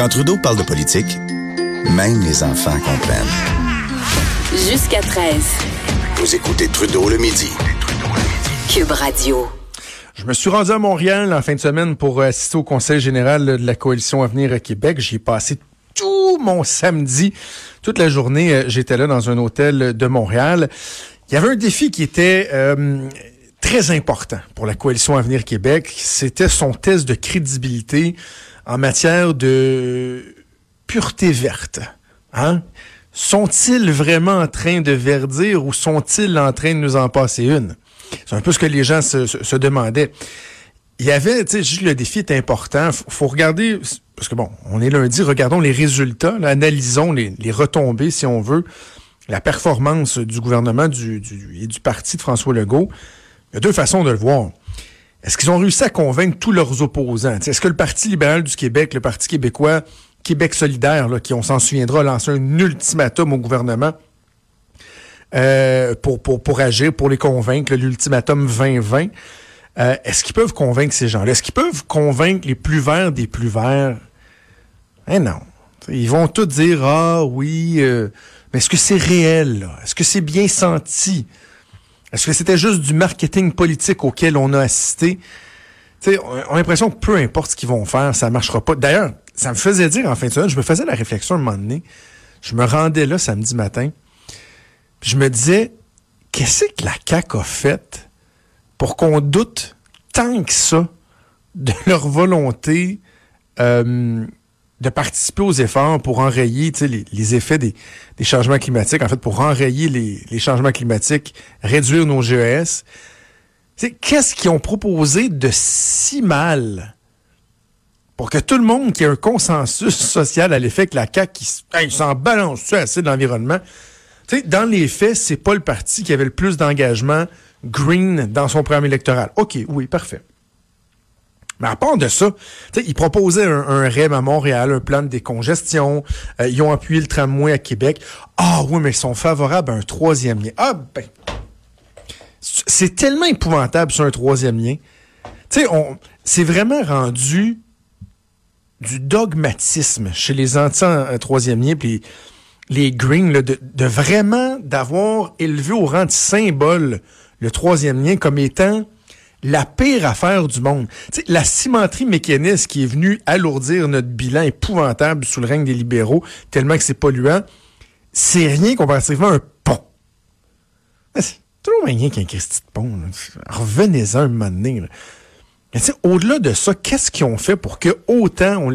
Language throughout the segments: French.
Quand Trudeau parle de politique, même les enfants comprennent. Jusqu'à 13. Vous écoutez Trudeau le midi. Cube Radio. Je me suis rendu à Montréal en fin de semaine pour assister au Conseil général de la Coalition Avenir Québec. J'y ai passé tout mon samedi. Toute la journée, euh, j'étais là dans un hôtel de Montréal. Il y avait un défi qui était euh, très important pour la Coalition Avenir Québec. C'était son test de crédibilité en matière de pureté verte. Hein? Sont-ils vraiment en train de verdir ou sont-ils en train de nous en passer une? C'est un peu ce que les gens se, demandaient. Il y avait, tu sais, le défi est important. Faut, faut regarder, parce que bon, on est lundi, regardons les résultats, analysons les, retombées, si on veut, la performance du gouvernement et du parti de François Legault. Il y a deux façons de le voir. Est-ce qu'ils ont réussi à convaincre tous leurs opposants? Est-ce que le Parti libéral du Québec, le Parti québécois, Québec solidaire, là, qui, on s'en souviendra, a un ultimatum au gouvernement euh, pour, pour, pour agir, pour les convaincre, l'ultimatum 2020, euh, est-ce qu'ils peuvent convaincre ces gens-là? Est-ce qu'ils peuvent convaincre les plus verts des plus verts? Eh non. Ils vont tous dire, ah oui, euh, mais est-ce que c'est réel? Est-ce que c'est bien senti? Est-ce que c'était juste du marketing politique auquel on a assisté? T'sais, on a l'impression que peu importe ce qu'ils vont faire, ça marchera pas. D'ailleurs, ça me faisait dire en fin de semaine, je me faisais la réflexion à un moment donné. Je me rendais là samedi matin. Puis je me disais, qu'est-ce que la CAQ a fait pour qu'on doute tant que ça de leur volonté euh, de participer aux efforts pour enrayer les, les, effets des, des, changements climatiques, en fait, pour enrayer les, les changements climatiques, réduire nos GES. Qu'est-ce qu'ils ont proposé de si mal pour que tout le monde qui ait un consensus social à l'effet que la CAQ qui s'en balance assez de l'environnement, dans les faits, c'est pas le parti qui avait le plus d'engagement green dans son programme électoral. OK, oui, parfait. Mais à part de ça, ils proposaient un, un, REM à Montréal, un plan de décongestion. Euh, ils ont appuyé le tramway à Québec. Ah oui, mais ils sont favorables à un troisième lien. Ah ben, c'est tellement épouvantable sur un troisième lien. Tu sais, c'est vraiment rendu du dogmatisme chez les anti-troisième lien, puis les Greens, de, de, vraiment d'avoir élevé au rang de symbole le troisième lien comme étant la pire affaire du monde. T'sais, la cimenterie mécaniste qui est venue alourdir notre bilan épouvantable sous le règne des libéraux, tellement que c'est polluant, c'est rien comparativement à un pont. C'est toujours rien qu'un Christy de pont. Revenez-en un moment donné. Au-delà de ça, qu'est-ce qu'ils ont fait pour que autant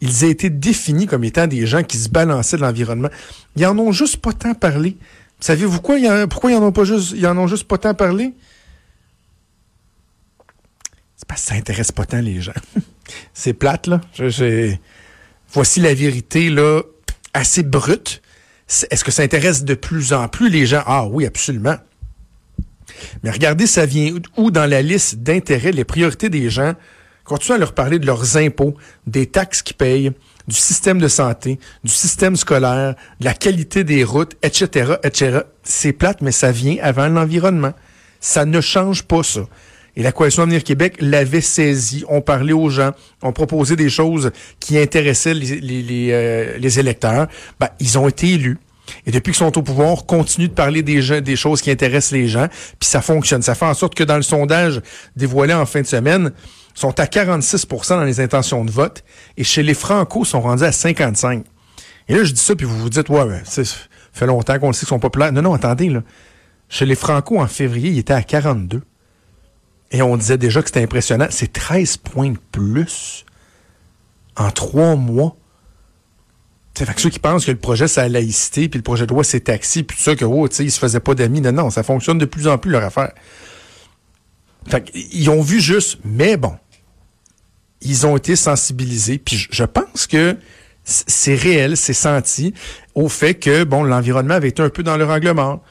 ils aient été définis comme étant des gens qui se balançaient de l'environnement? Ils en ont juste pas tant parlé. Savez-vous quoi? Pourquoi ils en ont pas juste, ils en ont juste pas tant parlé? Parce que ça intéresse pas tant les gens. C'est plate, là. Voici la vérité, là, assez brute. Est-ce que ça intéresse de plus en plus les gens? Ah oui, absolument. Mais regardez, ça vient où dans la liste d'intérêts, les priorités des gens. Continuez à leur parler de leurs impôts, des taxes qu'ils payent, du système de santé, du système scolaire, de la qualité des routes, etc., etc. C'est plate, mais ça vient avant l'environnement. Ça ne change pas ça. Et la Coalition Avenir Québec l'avait saisi. On parlait aux gens, on proposait des choses qui intéressaient les, les, les, euh, les électeurs. Ben, ils ont été élus. Et depuis qu'ils sont au pouvoir, continuent de parler des, gens, des choses qui intéressent les gens, puis ça fonctionne. Ça fait en sorte que dans le sondage dévoilé en fin de semaine, sont à 46% dans les intentions de vote, et chez les Franco, sont rendus à 55. Et là, je dis ça, puis vous vous dites, ouais, ouais ça fait longtemps qu'on le sait qu'ils sont populaires. Non, non, attendez, là. Chez les Franco, en février, il était à 42. Et on disait déjà que c'était impressionnant. C'est 13 points de plus en trois mois. Fait que ceux qui pensent que le projet, c'est la laïcité, puis le projet de loi, c'est taxi, puis tout ça, que, oh, tu sais, ils se faisaient pas d'amis. Non, non, ça fonctionne de plus en plus, leur affaire. Fait ils ont vu juste, mais bon, ils ont été sensibilisés. Puis je pense que c'est réel, c'est senti au fait que bon, l'environnement avait été un peu dans le règlement.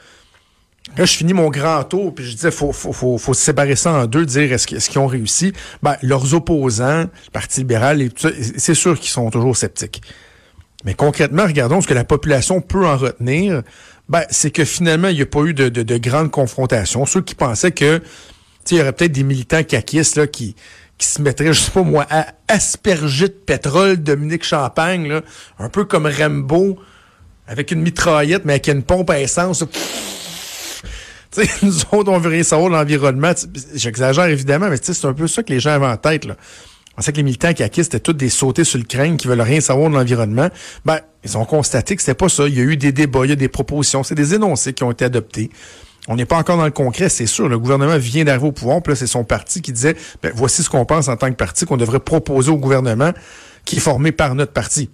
Là, je finis mon grand tour, puis je disais, faut, faut, faut, séparer ça en deux, dire est-ce qu'ils ont réussi. Ben, leurs opposants, le Parti libéral, c'est sûr qu'ils sont toujours sceptiques. Mais concrètement, regardons ce que la population peut en retenir. Ben, c'est que finalement, il n'y a pas eu de, de, de grandes confrontations. Ceux qui pensaient que il y aurait peut-être des militants caquistes là, qui, qui se mettraient, je sais pas moi, à asperger de pétrole Dominique Champagne, là, un peu comme Rambo, avec une mitraillette, mais avec une pompe à essence. nous autres, on veut rien savoir de l'environnement. J'exagère évidemment, mais c'est un peu ça que les gens avaient en tête. Là. On sait que les militants qui acquis, c'était tous des sautés sur le crâne qui veulent rien savoir de l'environnement. Ben, ils ont constaté que c'était pas ça. Il y a eu des débats, il y a des propositions, c'est des énoncés qui ont été adoptés. On n'est pas encore dans le concret, c'est sûr. Le gouvernement vient d'arriver au pouvoir, puis là, c'est son parti qui disait, ben, voici ce qu'on pense en tant que parti qu'on devrait proposer au gouvernement qui est formé par notre parti.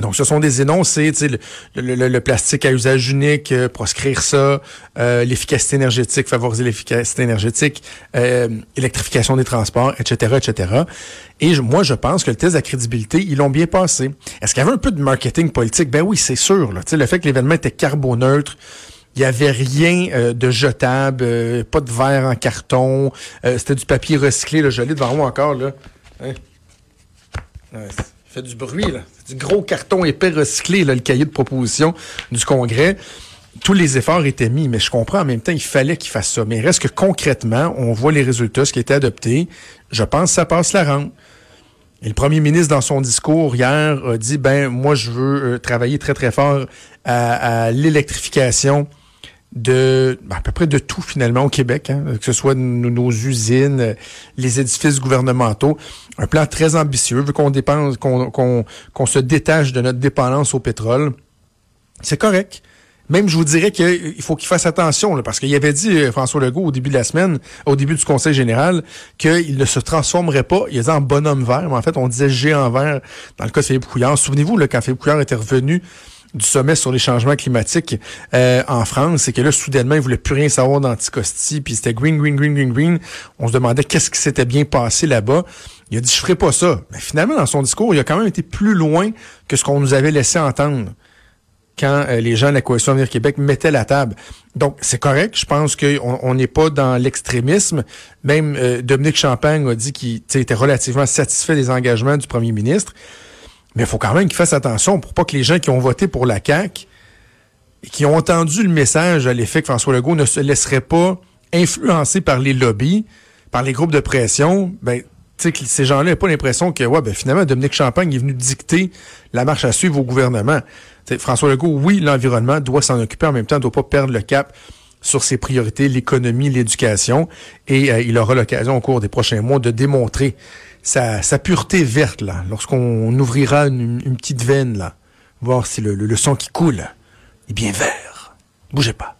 Donc, ce sont des énoncés, le, le, le, plastique à usage unique, euh, proscrire ça, euh, l'efficacité énergétique, favoriser l'efficacité énergétique, euh, électrification des transports, etc., etc. Et moi, je pense que le test de crédibilité, ils l'ont bien passé. Est-ce qu'il y avait un peu de marketing politique? Ben oui, c'est sûr. Là. Le fait que l'événement était carboneutre, il n'y avait rien de jetable, pas de verre en carton, c'était du papier recyclé, là, je l'ai devant moi encore. Là. Hein? Fait du bruit, là. du gros carton épais recyclé, là, le cahier de proposition du Congrès. Tous les efforts étaient mis, mais je comprends en même temps, il fallait qu'il fasse ça. Mais reste que concrètement, on voit les résultats, ce qui a été adopté. Je pense que ça passe la rampe. Et le premier ministre, dans son discours hier, a dit, ben, moi, je veux euh, travailler très, très fort à l'électrification de ben, à peu près de tout finalement au Québec, hein, que ce soit nos, usines, les édifices gouvernementaux. Un plan très ambitieux, vu qu'on dépense, qu'on se détache de notre dépendance au pétrole. C'est correct. Même, je vous dirais qu'il faut qu'il fasse attention, parce qu'il avait dit, euh, François Legault, au début de la semaine, au début du Conseil général, qu'il ne se transformerait pas, il disait en bonhomme vert, mais en fait, on disait géant vert dans le cas de Philippe Couillard. Souvenez-vous, quand Philippe Couillard était revenu du sommet sur les changements climatiques euh, en France, c'est que là, soudainement, ils voulaient plus rien savoir d'Anticosti, puis c'était green, green, green, green, green. On se demandait qu'est-ce qui s'était bien passé là-bas. Il a dit, je ferai pas ça. Mais finalement, dans son discours, il a quand même été plus loin que ce qu'on nous avait laissé entendre quand euh, les gens de la Coalition Avenir Québec mettaient la table. Donc, c'est correct. Je pense qu'on n'est pas dans l'extrémisme. Même euh, Dominique Champagne a dit qu'il était relativement satisfait des engagements du premier ministre. Mais il faut quand même qu'ils fassent attention pour pas que les gens qui ont voté pour la CAQ et qui ont entendu le message à l'effet que François Legault ne se laisserait pas influencer par les lobbies, par les groupes de pression, ben, tu sais, ces gens-là n'ont pas l'impression que, ouais, ben, finalement, Dominique Champagne est venu dicter la marche à suivre au gouvernement. François Legault, oui, l'environnement doit s'en occuper, en même temps, ne doit pas perdre le cap sur ses priorités, l'économie, l'éducation, et euh, il aura l'occasion au cours des prochains mois de démontrer sa, pureté verte, là, lorsqu'on ouvrira une, petite veine, là, voir si le, le, le sang qui coule est bien vert. Bougez pas.